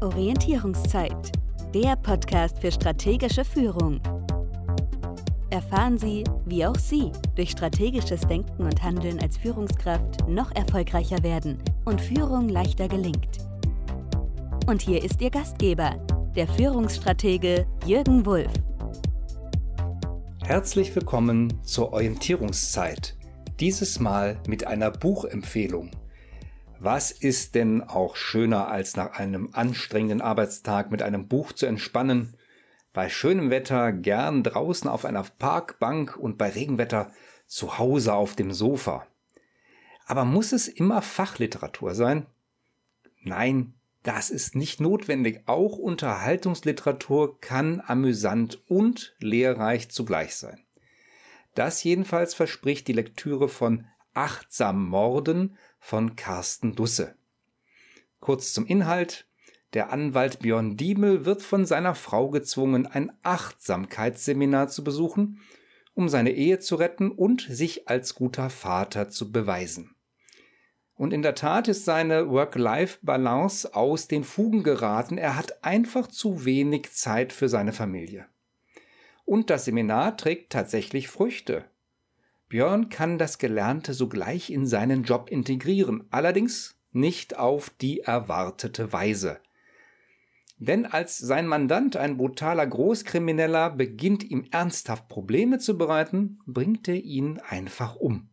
Orientierungszeit, der Podcast für strategische Führung. Erfahren Sie, wie auch Sie durch strategisches Denken und Handeln als Führungskraft noch erfolgreicher werden und Führung leichter gelingt. Und hier ist Ihr Gastgeber, der Führungsstratege Jürgen Wulff. Herzlich willkommen zur Orientierungszeit. Dieses Mal mit einer Buchempfehlung. Was ist denn auch schöner, als nach einem anstrengenden Arbeitstag mit einem Buch zu entspannen? Bei schönem Wetter gern draußen auf einer Parkbank und bei Regenwetter zu Hause auf dem Sofa. Aber muss es immer Fachliteratur sein? Nein, das ist nicht notwendig. Auch Unterhaltungsliteratur kann amüsant und lehrreich zugleich sein. Das jedenfalls verspricht die Lektüre von Achtsam Morden von Carsten Dusse. Kurz zum Inhalt. Der Anwalt Björn Diemel wird von seiner Frau gezwungen, ein Achtsamkeitsseminar zu besuchen, um seine Ehe zu retten und sich als guter Vater zu beweisen. Und in der Tat ist seine Work-Life-Balance aus den Fugen geraten. Er hat einfach zu wenig Zeit für seine Familie. Und das Seminar trägt tatsächlich Früchte. Björn kann das Gelernte sogleich in seinen Job integrieren, allerdings nicht auf die erwartete Weise. Denn als sein Mandant, ein brutaler Großkrimineller, beginnt ihm ernsthaft Probleme zu bereiten, bringt er ihn einfach um.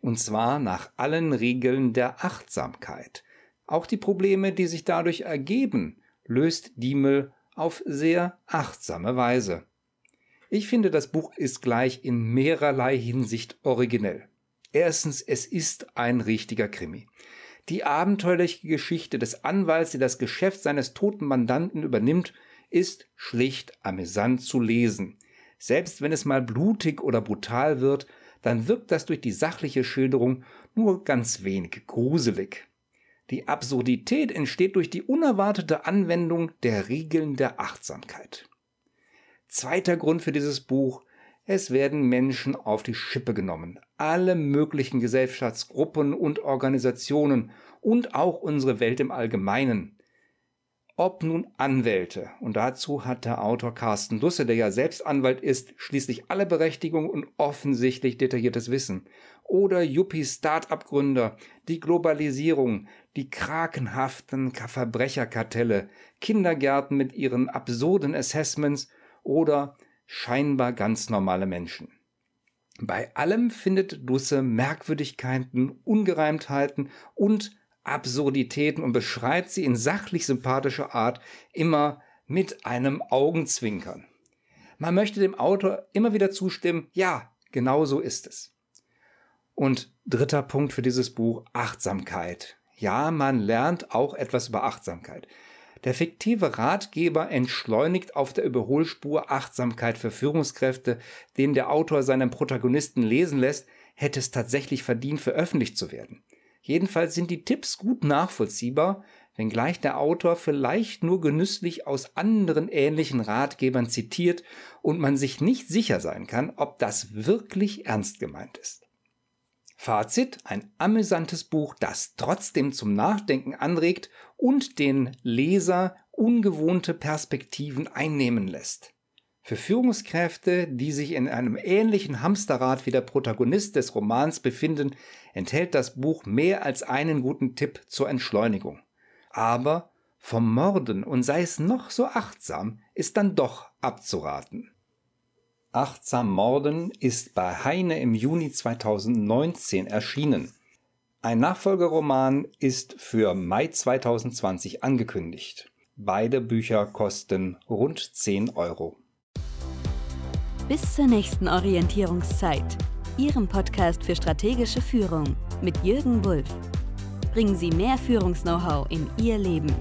Und zwar nach allen Regeln der Achtsamkeit. Auch die Probleme, die sich dadurch ergeben, löst Diemel auf sehr achtsame Weise. Ich finde, das Buch ist gleich in mehrerlei Hinsicht originell. Erstens, es ist ein richtiger Krimi. Die abenteuerliche Geschichte des Anwalts, der das Geschäft seines toten Mandanten übernimmt, ist schlicht amüsant zu lesen. Selbst wenn es mal blutig oder brutal wird, dann wirkt das durch die sachliche Schilderung nur ganz wenig gruselig. Die Absurdität entsteht durch die unerwartete Anwendung der Regeln der Achtsamkeit. Zweiter Grund für dieses Buch. Es werden Menschen auf die Schippe genommen. Alle möglichen Gesellschaftsgruppen und Organisationen und auch unsere Welt im Allgemeinen. Ob nun Anwälte, und dazu hat der Autor Carsten Dusse, der ja selbst Anwalt ist, schließlich alle Berechtigung und offensichtlich detailliertes Wissen, oder Yuppie-Start-up-Gründer, die Globalisierung, die krakenhaften Verbrecherkartelle, Kindergärten mit ihren absurden Assessments oder scheinbar ganz normale Menschen. Bei allem findet Dusse Merkwürdigkeiten, Ungereimtheiten und Absurditäten und beschreibt sie in sachlich sympathischer Art immer mit einem Augenzwinkern. Man möchte dem Autor immer wieder zustimmen, ja, genau so ist es. Und dritter Punkt für dieses Buch, Achtsamkeit. Ja, man lernt auch etwas über Achtsamkeit. Der fiktive Ratgeber entschleunigt auf der Überholspur Achtsamkeit für Führungskräfte, den der Autor seinen Protagonisten lesen lässt, hätte es tatsächlich verdient, veröffentlicht zu werden. Jedenfalls sind die Tipps gut nachvollziehbar, wenngleich der Autor vielleicht nur genüsslich aus anderen ähnlichen Ratgebern zitiert und man sich nicht sicher sein kann, ob das wirklich ernst gemeint ist. Fazit, ein amüsantes Buch, das trotzdem zum Nachdenken anregt und den Leser ungewohnte Perspektiven einnehmen lässt. Für Führungskräfte, die sich in einem ähnlichen Hamsterrad wie der Protagonist des Romans befinden, enthält das Buch mehr als einen guten Tipp zur Entschleunigung. Aber vom Morden und sei es noch so achtsam, ist dann doch abzuraten. Achtsam Morden ist bei Heine im Juni 2019 erschienen. Ein Nachfolgeroman ist für Mai 2020 angekündigt. Beide Bücher kosten rund 10 Euro. Bis zur nächsten Orientierungszeit, Ihrem Podcast für strategische Führung mit Jürgen Wulff. Bringen Sie mehr Führungs-Know-how in Ihr Leben.